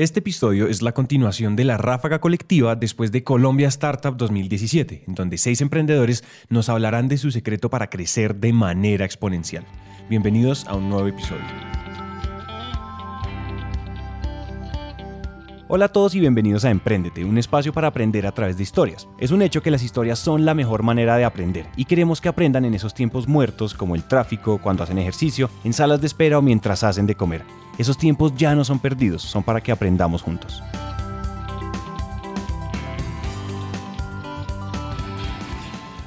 Este episodio es la continuación de la ráfaga colectiva después de Colombia Startup 2017, en donde seis emprendedores nos hablarán de su secreto para crecer de manera exponencial. Bienvenidos a un nuevo episodio. Hola a todos y bienvenidos a Emprendete, un espacio para aprender a través de historias. Es un hecho que las historias son la mejor manera de aprender y queremos que aprendan en esos tiempos muertos como el tráfico, cuando hacen ejercicio, en salas de espera o mientras hacen de comer. Esos tiempos ya no son perdidos, son para que aprendamos juntos.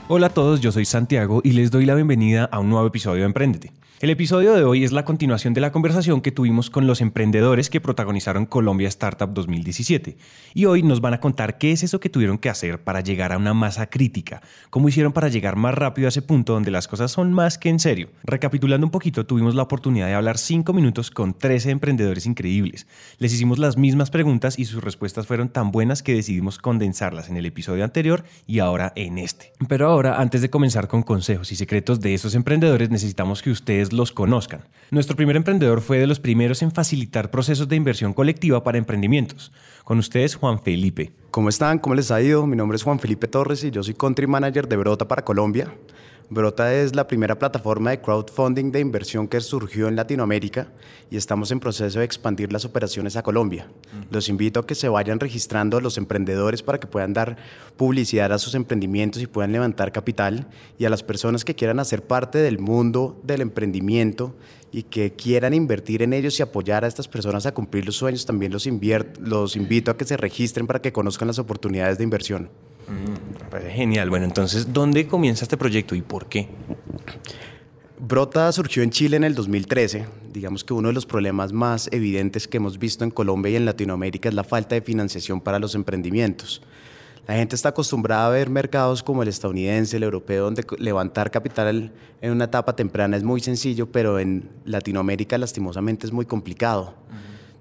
Hola a todos, yo soy Santiago y les doy la bienvenida a un nuevo episodio de Emprendete. El episodio de hoy es la continuación de la conversación que tuvimos con los emprendedores que protagonizaron Colombia Startup 2017. Y hoy nos van a contar qué es eso que tuvieron que hacer para llegar a una masa crítica, cómo hicieron para llegar más rápido a ese punto donde las cosas son más que en serio. Recapitulando un poquito, tuvimos la oportunidad de hablar 5 minutos con 13 emprendedores increíbles. Les hicimos las mismas preguntas y sus respuestas fueron tan buenas que decidimos condensarlas en el episodio anterior y ahora en este. Pero ahora, antes de comenzar con consejos y secretos de esos emprendedores, necesitamos que ustedes los conozcan. Nuestro primer emprendedor fue de los primeros en facilitar procesos de inversión colectiva para emprendimientos. Con ustedes, Juan Felipe. ¿Cómo están? ¿Cómo les ha ido? Mi nombre es Juan Felipe Torres y yo soy Country Manager de Brota para Colombia. Brota es la primera plataforma de crowdfunding de inversión que surgió en Latinoamérica y estamos en proceso de expandir las operaciones a Colombia. Los invito a que se vayan registrando los emprendedores para que puedan dar publicidad a sus emprendimientos y puedan levantar capital y a las personas que quieran hacer parte del mundo del emprendimiento y que quieran invertir en ellos y apoyar a estas personas a cumplir los sueños, también los, los invito a que se registren para que conozcan las oportunidades de inversión. Mm, genial. Bueno, entonces, ¿dónde comienza este proyecto y por qué? Brota surgió en Chile en el 2013. Digamos que uno de los problemas más evidentes que hemos visto en Colombia y en Latinoamérica es la falta de financiación para los emprendimientos. La gente está acostumbrada a ver mercados como el estadounidense, el europeo, donde levantar capital en una etapa temprana es muy sencillo, pero en Latinoamérica lastimosamente es muy complicado.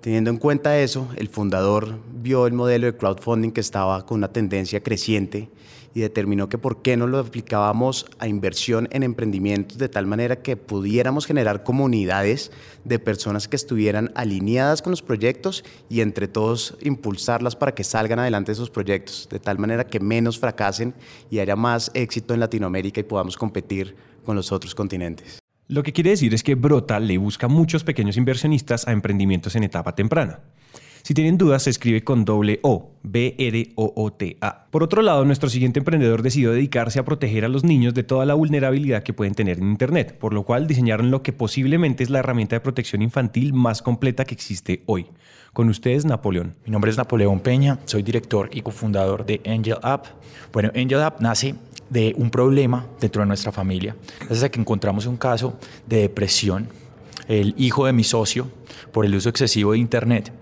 Teniendo en cuenta eso, el fundador vio el modelo de crowdfunding que estaba con una tendencia creciente y determinó que por qué no lo aplicábamos a inversión en emprendimientos de tal manera que pudiéramos generar comunidades de personas que estuvieran alineadas con los proyectos y entre todos impulsarlas para que salgan adelante esos proyectos, de tal manera que menos fracasen y haya más éxito en Latinoamérica y podamos competir con los otros continentes. Lo que quiere decir es que Brota le busca muchos pequeños inversionistas a emprendimientos en etapa temprana. Si tienen dudas, se escribe con doble O, B-R-O-O-T-A. Por otro lado, nuestro siguiente emprendedor decidió dedicarse a proteger a los niños de toda la vulnerabilidad que pueden tener en Internet, por lo cual diseñaron lo que posiblemente es la herramienta de protección infantil más completa que existe hoy. Con ustedes, Napoleón. Mi nombre es Napoleón Peña, soy director y cofundador de Angel App. Bueno, Angel App nace de un problema dentro de nuestra familia. Gracias a que encontramos un caso de depresión. El hijo de mi socio, por el uso excesivo de Internet,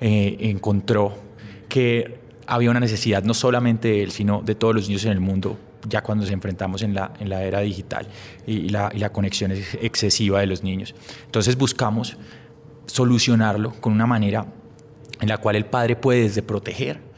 eh, encontró que había una necesidad no solamente de él, sino de todos los niños en el mundo, ya cuando nos enfrentamos en la, en la era digital y la, y la conexión excesiva de los niños. Entonces buscamos solucionarlo con una manera en la cual el padre puede desde proteger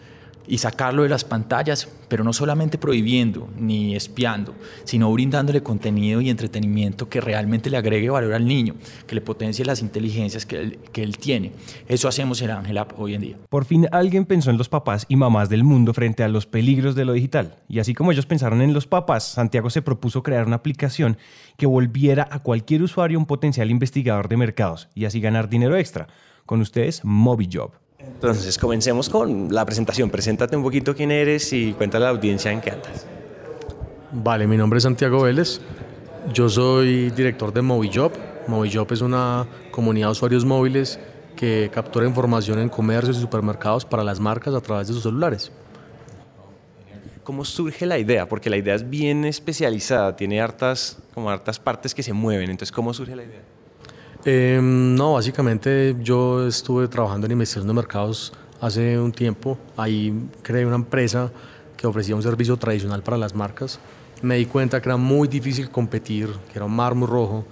y sacarlo de las pantallas, pero no solamente prohibiendo ni espiando, sino brindándole contenido y entretenimiento que realmente le agregue valor al niño, que le potencie las inteligencias que él, tiene. Eso hacemos en Ángel App hoy en día. Por fin alguien pensó en los papás y mamás del mundo frente a los peligros de lo digital. Y así como ellos pensaron en los papás, Santiago se propuso crear una aplicación que volviera a cualquier usuario un potencial investigador de mercados y así ganar dinero extra. Con ustedes, MobiJob. Entonces, comencemos con la presentación. Preséntate un poquito quién eres y cuéntale a la audiencia en qué andas. Vale, mi nombre es Santiago Vélez. Yo soy director de MobiJob. MobiJob es una comunidad de usuarios móviles que captura información en comercios y supermercados para las marcas a través de sus celulares. ¿Cómo surge la idea? Porque la idea es bien especializada, tiene hartas, como hartas partes que se mueven. Entonces, ¿cómo surge la idea? Em, no, básicamente yo estuve trabajando en investigación de mercados hace un tiempo. Ahí creé una empresa que ofrecía un servicio tradicional para las marcas. Me di cuenta que era muy difícil competir, que era un mar muy rojo,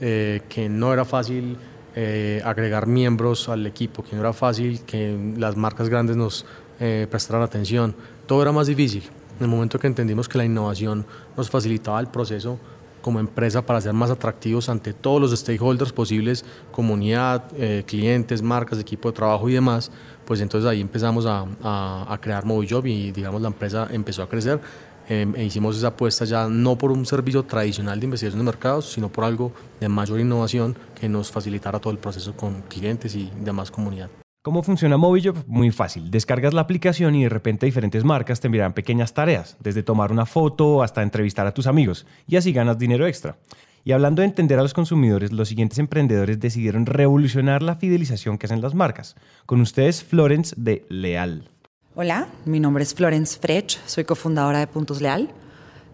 eh, que no era fácil eh, agregar miembros al equipo, que no era fácil que las marcas grandes nos eh, prestaran atención. Todo era más difícil. En el momento que entendimos que la innovación nos facilitaba el proceso como empresa para ser más atractivos ante todos los stakeholders posibles, comunidad, eh, clientes, marcas, equipo de trabajo y demás, pues entonces ahí empezamos a, a, crear Movijob y digamos la empresa empezó a crecer. Em, e hicimos esa apuesta ya no por un servicio tradicional de investigación de mercados, sino por algo de mayor innovación que nos facilitara todo el proceso con clientes y demás comunidad. ¿Cómo funciona Movijob? Muy fácil. Descargas la aplicación y de repente diferentes marcas te enviarán pequeñas tareas, desde tomar una foto hasta entrevistar a tus amigos, y así ganas dinero extra. Y hablando de entender a los consumidores, los siguientes emprendedores decidieron revolucionar la fidelización que hacen las marcas. Con ustedes, Florence de Leal. Hola, mi nombre es Florence Frech, soy cofundadora de Puntos Leal.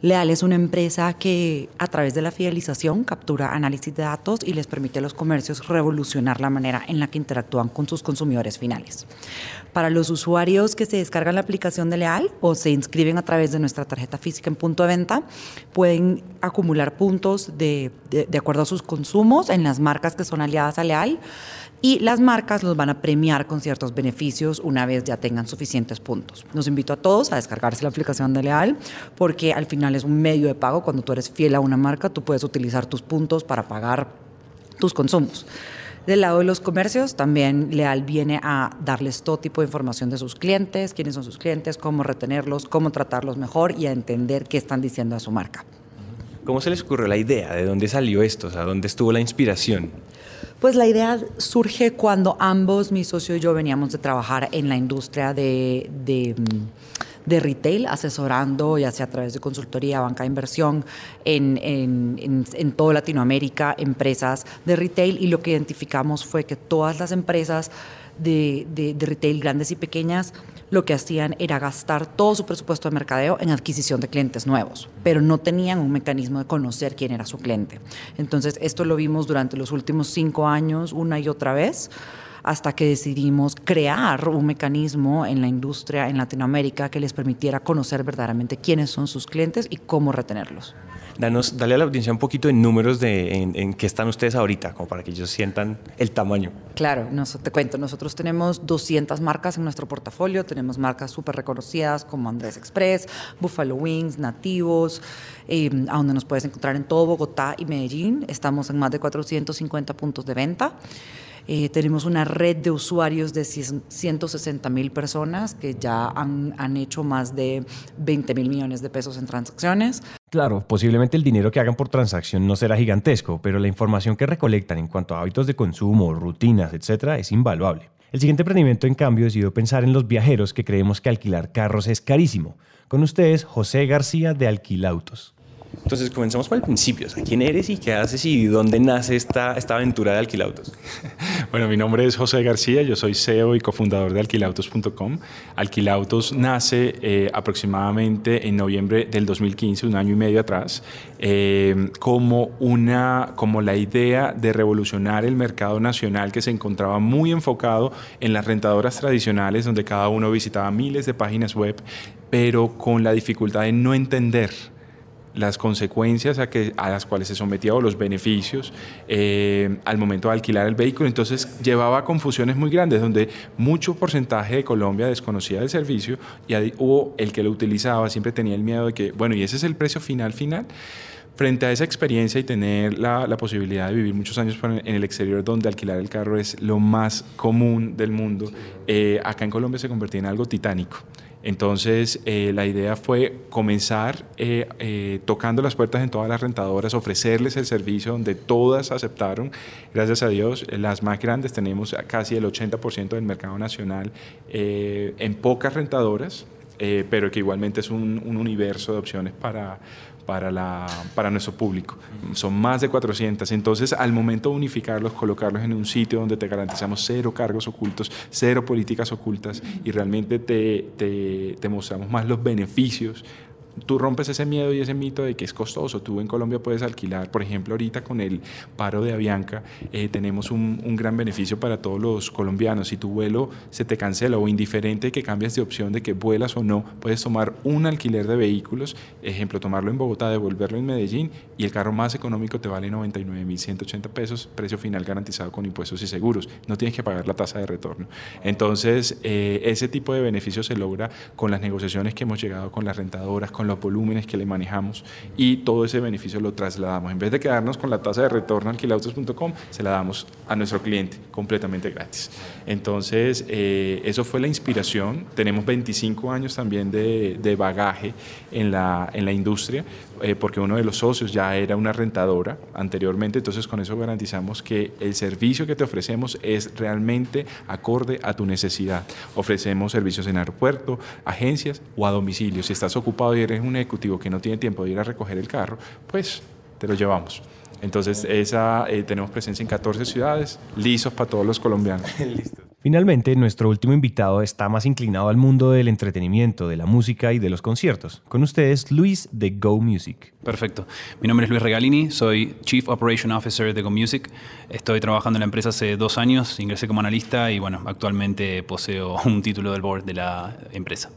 Leal es una empresa que a través de la fidelización captura análisis de datos y les permite a los comercios revolucionar la manera en la que interactúan con sus consumidores finales. Para los usuarios que se descargan la aplicación de Leal o se inscriben a través de nuestra tarjeta física en punto de venta, pueden acumular puntos de, de acuerdo a sus consumos en las marcas que son aliadas a Leal y las marcas los van a premiar con ciertos beneficios una vez ya tengan suficientes puntos. Los invito a todos a descargarse la aplicación de Leal porque al final es un medio de pago. Cuando tú eres fiel a una marca, tú puedes utilizar tus puntos para pagar tus consumos. Del lado de los comercios, también Leal viene a darles todo tipo de información de sus clientes, quiénes son sus clientes, cómo retenerlos, cómo tratarlos mejor y a entender qué están diciendo a su marca. ¿Cómo se les ocurrió la idea? ¿De dónde salió esto? O ¿dónde estuvo la inspiración? Pues la idea surge cuando ambos, mi socio y yo, veníamos de trabajar en la industria de, de, retail, asesorando, ya sea a través de consultoría, banca de inversión, en, en, Latinoamérica, empresas de retail, y lo que identificamos fue que todas las empresas de, de retail, grandes y pequeñas, lo que hacían era gastar todo su presupuesto de mercadeo en adquisición de clientes nuevos, pero no tenían un mecanismo de conocer quién era su cliente. Entonces, esto lo vimos durante los últimos cinco años una y otra vez hasta que decidimos crear un mecanismo en la industria en Latinoamérica que les permitiera conocer verdaderamente quiénes son sus clientes y cómo retenerlos. Danos, dale a la audiencia un poquito de números de en, qué están ustedes ahorita, como para que ellos sientan el tamaño. Claro, te cuento, nosotros tenemos 200 marcas en nuestro portafolio, tenemos marcas súper reconocidas como Andrés Express, Buffalo Wings, Nativos, eh, a donde nos puedes encontrar en todo Bogotá y Medellín. Estamos en más de 450 puntos de venta. Eh, tenemos una red de usuarios de 160 mil personas que ya han, han hecho más de 20 mil millones de pesos en transacciones. Claro, posiblemente el dinero que hagan por transacción no será gigantesco, pero la información que recolectan en cuanto a hábitos de consumo, rutinas, etcétera, es invaluable. El siguiente emprendimiento, en cambio, decidió pensar en los viajeros que creemos que alquilar carros es carísimo. Con ustedes, José García de Alquilautos. Entonces, comenzamos por el principio. ¿Quién eres y qué haces y dónde nace esta, esta aventura de Alquilautos? Bueno, mi nombre es José García, yo soy CEO y cofundador de alquilautos.com. Alquilautos nace eh, aproximadamente en noviembre del 2015, un año y medio atrás, eh, como, una, como la idea de revolucionar el mercado nacional que se encontraba muy enfocado en las rentadoras tradicionales, donde cada uno visitaba miles de páginas web, pero con la dificultad de no entender las consecuencias a, que, a las cuales se sometía o los beneficios eh, al momento de alquilar el vehículo. Entonces llevaba a confusiones muy grandes donde mucho porcentaje de Colombia desconocía del servicio y hubo el que lo utilizaba siempre tenía el miedo de que, bueno, ¿y ese es el precio final final? Frente a esa experiencia y tener la, la posibilidad de vivir muchos años en el exterior donde alquilar el carro es lo más común del mundo, eh, acá en Colombia se convertía en algo titánico. Entonces, eh, la idea fue comenzar eh, eh, tocando las puertas en todas las rentadoras, ofrecerles el servicio donde todas aceptaron. Gracias a Dios, las más grandes tenemos casi el 80% del mercado nacional en pocas rentadoras, pero que igualmente es un, un universo de opciones para, para, la, para nuestro público. Son más de 400. Entonces, al momento de unificarlos, colocarlos en un sitio donde te garantizamos cero cargos ocultos, cero políticas ocultas y realmente te, te, te mostramos más los beneficios tú rompes ese miedo y ese mito de que es costoso. Tú en Colombia puedes alquilar, por ejemplo, ahorita con el paro de Avianca, eh, tenemos un, gran beneficio para todos los colombianos. Si tu vuelo se te cancela o indiferente que cambias de opción de que vuelas o no, puedes tomar un alquiler de vehículos, ejemplo, tomarlo en Bogotá, devolverlo en Medellín y el carro más económico te vale 99.180 pesos, precio final garantizado con impuestos y seguros. No tienes que pagar la tasa de retorno. Entonces, eh, ese tipo de beneficio se logra con las negociaciones que hemos llegado con las rentadoras, con los volúmenes que le manejamos y todo ese beneficio lo trasladamos. En vez de quedarnos con la tasa de retorno alquilautos.com, se la damos a nuestro cliente completamente gratis. Entonces, eh, eso fue la inspiración. Tenemos 25 años también de, de bagaje en la, en la industria, eh, porque uno de los socios ya era una rentadora anteriormente, entonces con eso garantizamos que el servicio que te ofrecemos es realmente acorde a tu necesidad. Ofrecemos servicios en aeropuerto, agencias o a domicilio. Si estás ocupado y eres un ejecutivo que no tiene tiempo de ir a recoger el carro, pues te lo llevamos. Entonces, esa, eh, tenemos presencia en 14 ciudades, lisos para todos los colombianos. Finalmente, nuestro último invitado está más inclinado al mundo del entretenimiento, de la música y de los conciertos. Con ustedes, Luis de Go Music. Perfecto. Mi nombre es Luis Regalini, soy Chief Operation Officer de Go Music. Estoy trabajando en la empresa hace dos años, ingresé como analista y bueno, actualmente poseo un título del board de la empresa.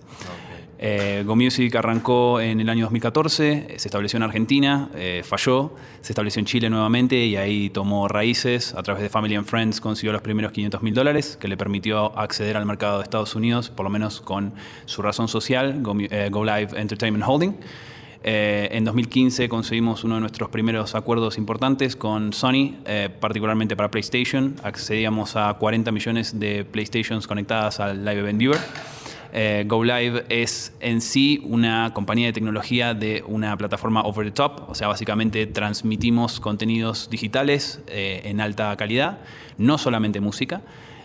Eh, Go Music arrancó en el año 2014, se estableció en Argentina, eh, falló, se estableció en Chile nuevamente y ahí tomó raíces. A través de Family and Friends consiguió los primeros 500 mil dólares, que le permitió acceder al mercado de Estados Unidos, por lo menos con su razón social, Go, eh, Live Entertainment Holding. Eh, en 2015 conseguimos uno de nuestros primeros acuerdos importantes con Sony, particularmente para PlayStation. Accedíamos a 40 millones de PlayStations conectadas al Live Event Viewer. Eh, Go Live es en sí una compañía de tecnología de una plataforma over the top, o sea, básicamente transmitimos contenidos digitales eh, en alta calidad, no solamente música,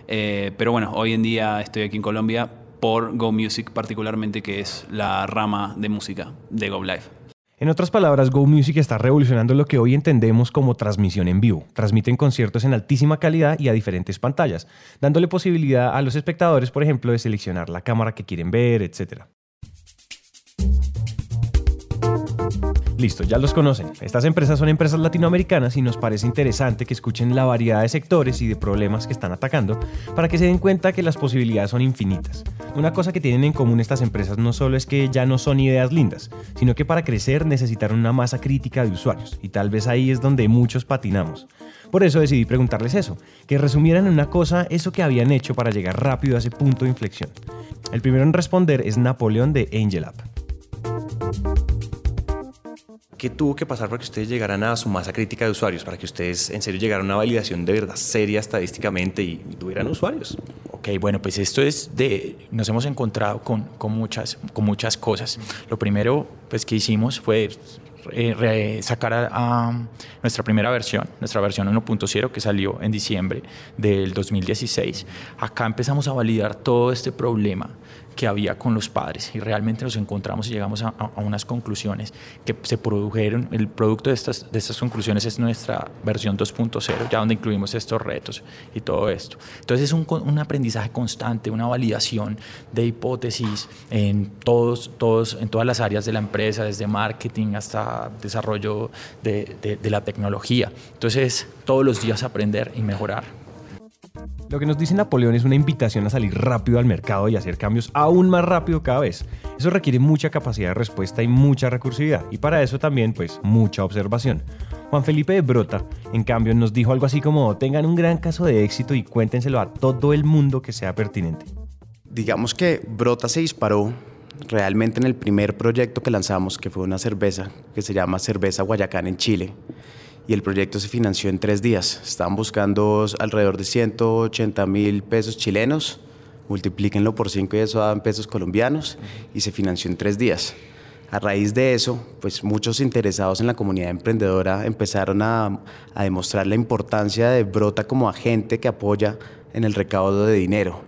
eh, pero bueno, hoy en día estoy aquí en Colombia por Go Music particularmente, que es la rama de música de Go Live. En otras palabras, Go Music está revolucionando lo que hoy entendemos como transmisión en vivo. Transmiten conciertos en altísima calidad y a diferentes pantallas, dándole posibilidad a los espectadores, por ejemplo, de seleccionar la cámara que quieren ver, etc. Listo, ya los conocen. Estas empresas son empresas latinoamericanas y nos parece interesante que escuchen la variedad de sectores y de problemas que están atacando para que se den cuenta que las posibilidades son infinitas. Una cosa que tienen en común estas empresas no solo es que ya no son ideas lindas, sino que para crecer necesitaron una masa crítica de usuarios y tal vez ahí es donde muchos patinamos. Por eso decidí preguntarles eso, que resumieran en una cosa eso que habían hecho para llegar rápido a ese punto de inflexión. El primero en responder es Napoleón de Angel. ¿Qué tuvo que pasar para que ustedes llegaran a su masa crítica de usuarios? Para que ustedes en serio llegaran a una validación de verdad seria estadísticamente y tuvieran usuarios. Ok, bueno, pues esto es de, nos hemos encontrado con, con, muchas, con muchas cosas. Lo primero pues, que hicimos fue eh, sacar a, a, nuestra primera versión, nuestra versión 1.0 que salió en diciembre del 2016. Acá empezamos a validar todo este problema que había con los padres y realmente nos encontramos y llegamos a, unas conclusiones que se produjeron. El producto de estas, de estas conclusiones es nuestra versión 2.0, ya donde incluimos estos retos y todo esto. Entonces es un, un, aprendizaje constante, una validación de hipótesis en, todos, todos, en todas las áreas de la empresa, desde marketing hasta desarrollo de, de, de la tecnología. Entonces todos los días aprender y mejorar. Lo que nos dice Napoleón es una invitación a salir rápido al mercado y hacer cambios aún más rápido cada vez. Eso requiere mucha capacidad de respuesta y mucha recursividad, y para eso también, pues, mucha observación. Juan Felipe de Brota, en cambio, nos dijo algo así como, tengan un gran caso de éxito y cuéntenselo a todo el mundo que sea pertinente. Digamos que Brota se disparó realmente en el primer proyecto que lanzamos, que fue una cerveza que se llama Cerveza Guayacán en Chile y el proyecto se financió en tres días. Estaban buscando alrededor de 180 mil pesos chilenos, multiplíquenlo por cinco y eso daban pesos colombianos y se financió en tres días. A raíz de eso, pues muchos interesados en la comunidad emprendedora empezaron a, a demostrar la importancia de Brota como agente que apoya en el recaudo de dinero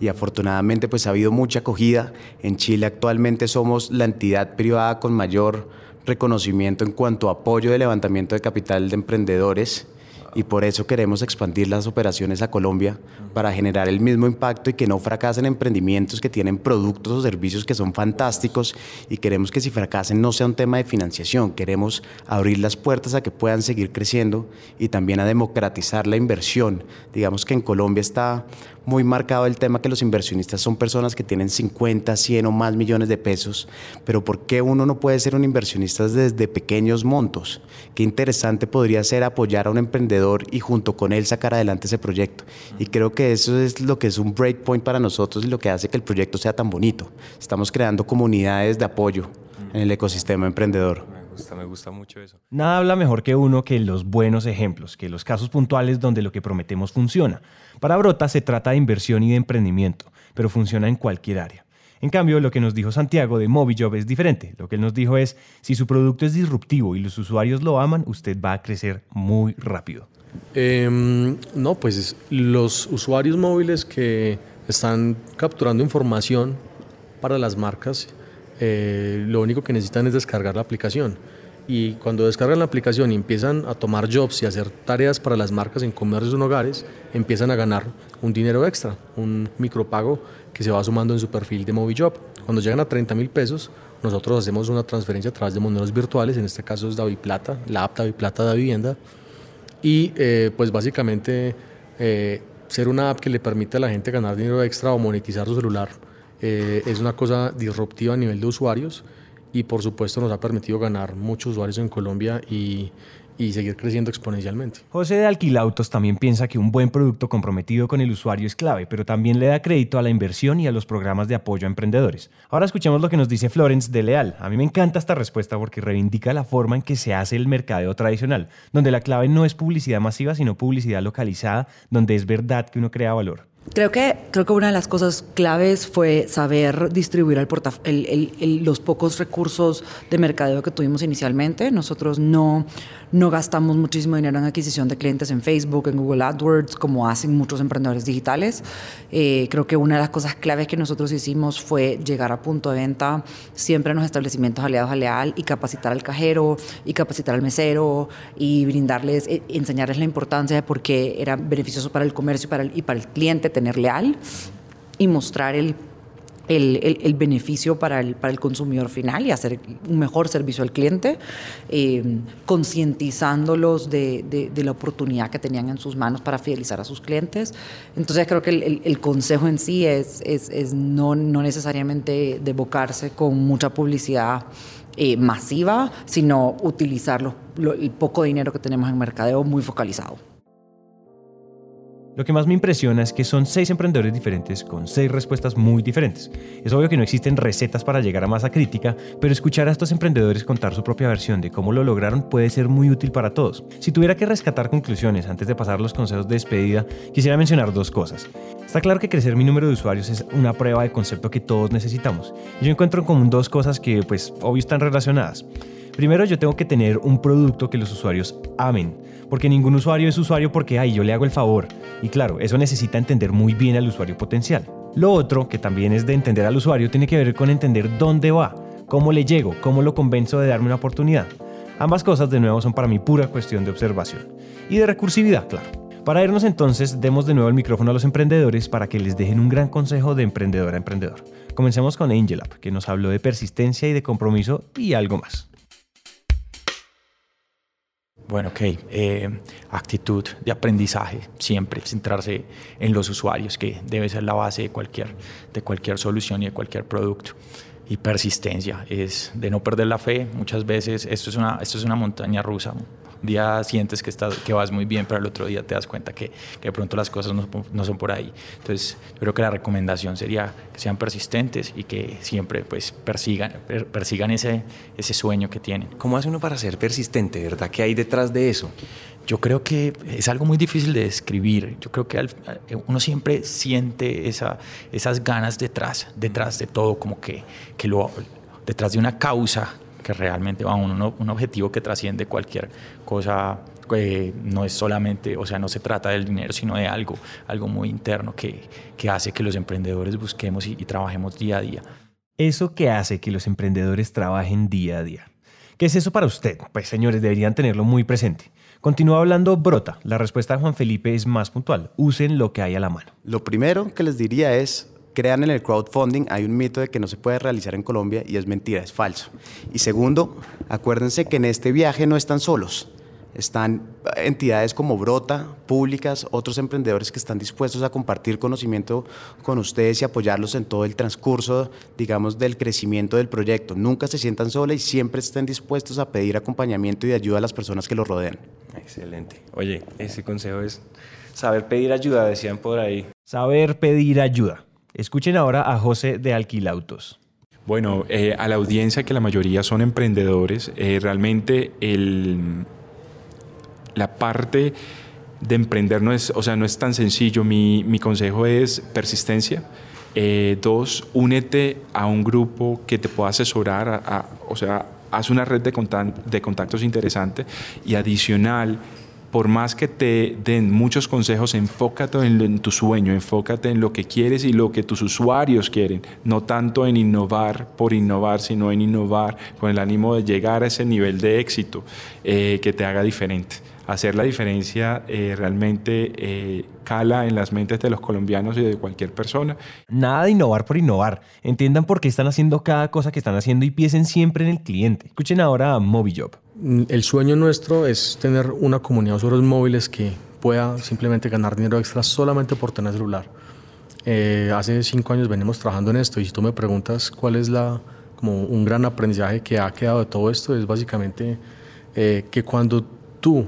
y afortunadamente pues ha habido mucha acogida. En Chile actualmente somos la entidad privada con mayor reconocimiento en cuanto a apoyo de levantamiento de capital de emprendedores y por eso queremos expandir las operaciones a Colombia para generar el mismo impacto y que no fracasen emprendimientos que tienen productos o servicios que son fantásticos y queremos que si fracasen no sea un tema de financiación, queremos abrir las puertas a que puedan seguir creciendo y también a democratizar la inversión. Digamos que en Colombia está muy marcado el tema que los inversionistas son personas que tienen 50, 100 o más millones de pesos, pero ¿por qué uno no puede ser un inversionista desde pequeños montos? Qué interesante podría ser apoyar a un emprendedor y junto con él sacar adelante ese proyecto. Y creo que eso es lo que es un breakpoint para nosotros y lo que hace que el proyecto sea tan bonito. Estamos creando comunidades de apoyo en el ecosistema emprendedor. Me gusta, me gusta mucho eso. Nada habla mejor que uno que los buenos ejemplos, que los casos puntuales donde lo que prometemos funciona. Para Brota se trata de inversión y de emprendimiento, pero funciona en cualquier área. En cambio, lo que nos dijo Santiago de MobiJob es diferente. Lo que él nos dijo es, si su producto es disruptivo y los usuarios lo aman, usted va a crecer muy rápido. Em, no, pues los usuarios móviles que están capturando información para las marcas, eh, lo único que necesitan es descargar la aplicación. Y cuando descargan la aplicación y empiezan a tomar jobs y hacer tareas para las marcas en comercios en hogares, empiezan a ganar un dinero extra, un micropago que se va sumando en su perfil de MobiJob. Cuando llegan a 30 mil pesos, nosotros hacemos una transferencia a través de monedas virtuales, en este caso es Plata, la app Plata de vivienda, y eh, pues básicamente eh, ser una app que le permite a la gente ganar dinero extra o monetizar su celular eh, es una cosa disruptiva a nivel de usuarios y por supuesto nos ha permitido ganar muchos usuarios en Colombia y, y seguir creciendo exponencialmente. José de Alquilautos también piensa que un buen producto comprometido con el usuario es clave, pero también le da crédito a la inversión y a los programas de apoyo a emprendedores. Ahora escuchemos lo que nos dice Florence de Leal. A mí me encanta esta respuesta porque reivindica la forma en que se hace el mercadeo tradicional, donde la clave no es publicidad masiva, sino publicidad localizada, donde es verdad que uno crea valor. Creo que, creo que una de las cosas claves fue saber distribuir el los pocos recursos de mercadeo que tuvimos inicialmente. Nosotros no, no gastamos muchísimo dinero en adquisición de clientes en Facebook, en Google AdWords, como hacen muchos emprendedores digitales. Eh, creo que una de las cosas claves que nosotros hicimos fue llegar a punto de venta siempre en los establecimientos aliados a Leal y capacitar al cajero y capacitar al mesero y brindarles, eh, enseñarles la importancia de por qué era beneficioso para el comercio y para el, y para el cliente tener Leal y mostrar el el, beneficio para el, para el consumidor final y hacer un mejor servicio al cliente, eh, concientizándolos de, de, la oportunidad que tenían en sus manos para fidelizar a sus clientes. Entonces creo que el, el consejo en sí es, es, es, no, no necesariamente devocarse con mucha publicidad. Eh, masiva, sino utilizar el poco dinero que tenemos en mercadeo muy focalizado. Lo que más me impresiona es que son seis emprendedores diferentes con seis respuestas muy diferentes. Es obvio que no existen recetas para llegar a masa crítica, pero escuchar a estos emprendedores contar su propia versión de cómo lo lograron puede ser muy útil para todos. Si tuviera que rescatar conclusiones antes de pasar los consejos de despedida, quisiera mencionar dos cosas. Está claro que crecer mi número de usuarios es una prueba de concepto que todos necesitamos. Yo encuentro en común dos cosas que, pues, obvio están relacionadas. Primero, yo tengo que tener un producto que los usuarios amen, porque ningún usuario es usuario porque, ay, yo le hago el favor. Y claro, eso necesita entender muy bien al usuario potencial. Lo otro, que también es de entender al usuario, tiene que ver con entender dónde va, cómo le llego, cómo lo convenzo de darme una oportunidad. Ambas cosas, de nuevo, son para mí pura cuestión de observación. Y de recursividad, claro. Para irnos entonces, demos de nuevo el micrófono a los emprendedores para que les dejen un gran consejo de emprendedor a emprendedor. Comencemos con Angel App, que nos habló de persistencia y de compromiso y algo más. Bueno, ok. Eh, actitud de aprendizaje, siempre centrarse en los usuarios, que debe ser la base de cualquier, de cualquier solución y de cualquier producto. Y persistencia, es de no perder la fe. Muchas veces esto es una, esto es una montaña rusa día sientes que, estás, que vas muy bien, pero el otro día te das cuenta que, que de pronto las cosas no, no, son por ahí. Entonces, yo creo que la recomendación sería que sean persistentes y que siempre pues, persigan, persigan ese, ese sueño que tienen. ¿Cómo hace uno para ser persistente? ¿Verdad? ¿Qué hay detrás de eso? Yo creo que es algo muy difícil de describir. Yo creo que uno siempre siente esa, esas ganas detrás, detrás de todo, como que, que lo, detrás de una causa que realmente va un, un objetivo que trasciende cualquier cosa que no es solamente, o sea, no se trata del dinero, sino de algo, algo muy interno que, que hace que los emprendedores busquemos y, y trabajemos día a día. Eso que hace que los emprendedores trabajen día a día. ¿Qué es eso para usted? Pues señores, deberían tenerlo muy presente. Continúa hablando Brota. La respuesta de Juan Felipe es más puntual. Usen lo que hay a la mano. Lo primero que les diría es crean en el crowdfunding, hay un mito de que no se puede realizar en Colombia y es mentira, es falso. Y segundo, acuérdense que en este viaje no están solos. Están entidades como Brota, públicas, otros emprendedores que están dispuestos a compartir conocimiento con ustedes y apoyarlos en todo el transcurso, digamos, del crecimiento del proyecto. Nunca se sientan solos y siempre estén dispuestos a pedir acompañamiento y ayuda a las personas que los rodean. Excelente. Oye, ese consejo es saber pedir ayuda, decían por ahí. Saber pedir ayuda. Escuchen ahora a José de Alquilautos. Bueno, eh, a la audiencia que la mayoría son emprendedores, eh, realmente la parte de emprender no es, o sea, no es tan sencillo. Mi, mi consejo es persistencia. Eh, dos, únete a un grupo que te pueda asesorar, o sea, haz una red de contactos interesante y adicional, por más que te den muchos consejos, enfócate en, tu sueño, enfócate en lo que quieres y lo que tus usuarios quieren, no tanto en innovar por innovar, sino en innovar con el ánimo de llegar a ese nivel de éxito eh, que te haga diferente. Hacer la diferencia eh, realmente eh, cala en las mentes de los colombianos y de cualquier persona. Nada de innovar por innovar. Entiendan por qué están haciendo cada cosa que están haciendo y piensen siempre en el cliente. Escuchen ahora a MobiJob. Mm, el sueño nuestro es tener una comunidad de usuarios móviles que pueda simplemente ganar dinero extra solamente por tener celular. Eh, hace cinco años venimos trabajando en esto y si tú me preguntas cuál es la, como un gran aprendizaje que ha quedado de todo esto, es básicamente eh, que cuando tú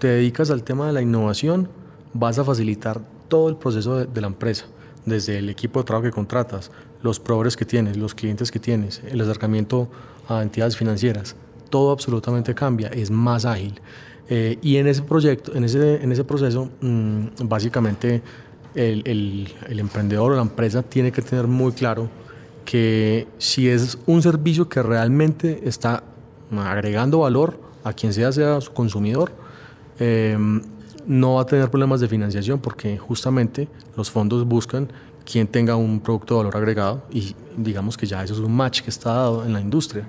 te dedicas al tema de la innovación, vas a facilitar todo el proceso de, de la empresa, desde el equipo de trabajo que contratas, los proveedores que tienes, los clientes que tienes, el acercamiento a entidades financieras todo absolutamente cambia, es más ágil. Eh, y en ese proyecto, en ese, en ese proceso, mm, básicamente el, el, el, emprendedor o la empresa tiene que tener muy claro que si es un servicio que realmente está agregando valor a quien sea, sea su consumidor, em, no va a tener problemas de financiación porque justamente los fondos buscan quien tenga un producto de valor agregado y digamos que ya eso es un match que está dado en la industria.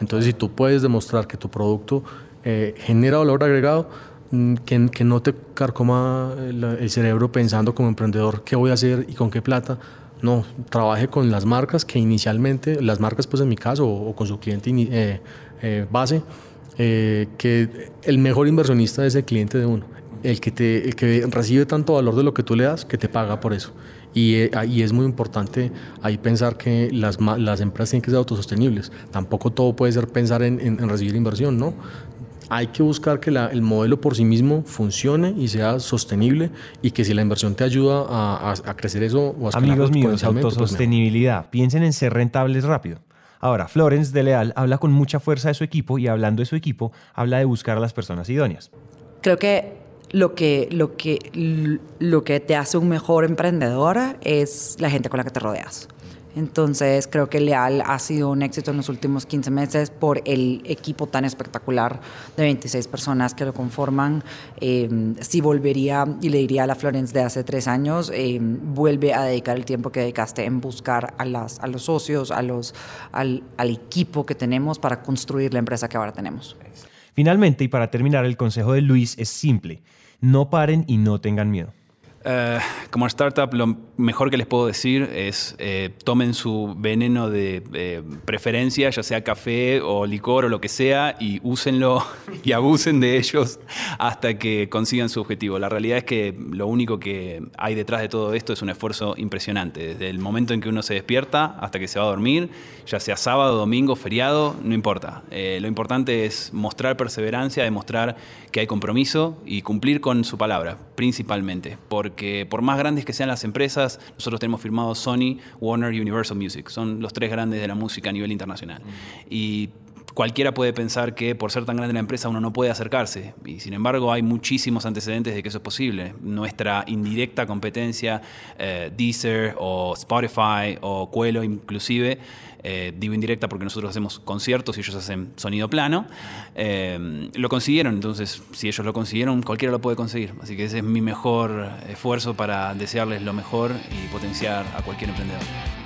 Entonces, si tú puedes demostrar que tu producto eh, genera valor agregado, mm, que, que, no te carcoma el, cerebro pensando como emprendedor qué voy a hacer y con qué plata. No, trabaje con las marcas que inicialmente, las marcas pues en mi caso, o, con su cliente eh, eh, base, que el mejor inversionista es el cliente de uno, el que, te, el que recibe tanto valor de lo que tú le das que te paga por eso. Y, y, es muy importante ahí pensar que las, las empresas tienen que ser autosostenibles. Tampoco todo puede ser pensar en, en, recibir inversión, ¿no? Hay que buscar que la, el modelo por sí mismo funcione y sea sostenible y que si la inversión te ayuda a, a, crecer eso o a Amigos míos, pues autosostenibilidad. Piensen en ser rentables rápido. Ahora, Florence de Leal habla con mucha fuerza de su equipo y hablando de su equipo, habla de buscar a las personas idóneas. Creo que lo que, lo, que, lo que te hace un mejor emprendedor es la gente con la que te rodeas. Entonces creo que Leal ha sido un éxito en los últimos 15 meses por el equipo tan espectacular de 26 personas que lo conforman. Eh, si volvería y le diría a la Florence de hace tres años, eh, vuelve a dedicar el tiempo que dedicaste en buscar a, las, a los socios, a los, al, al equipo que tenemos para construir la empresa que ahora tenemos. Finalmente, y para terminar, el consejo de Luis es simple. No paren y no tengan miedo. Uh, como startup, lo mejor que les puedo decir es eh, tomen su veneno de eh, preferencia, ya sea café o licor o lo que sea, y úsenlo y abusen de ellos hasta que consigan su objetivo. La realidad es que lo único que hay detrás de todo esto es un esfuerzo impresionante. Desde el momento en que uno se despierta hasta que se va a dormir, ya sea sábado, domingo, feriado, no importa. Eh, lo importante es mostrar perseverancia, demostrar que hay compromiso y cumplir con su palabra, principalmente. Porque que por más grandes que sean las empresas, nosotros tenemos firmado Sony, Warner y Universal Music. Son los tres grandes de la música a nivel internacional. Y cualquiera puede pensar que por ser tan grande la empresa uno no puede acercarse. Y sin embargo hay muchísimos antecedentes de que eso es posible. Nuestra indirecta competencia, eh, Deezer o Spotify o Cuelo inclusive, eh, digo indirecta porque nosotros hacemos conciertos y ellos hacen sonido plano, eh, lo consiguieron. Entonces, si ellos lo consiguieron, cualquiera lo puede conseguir. Así que ese es mi mejor esfuerzo para desearles lo mejor y potenciar a cualquier emprendedor.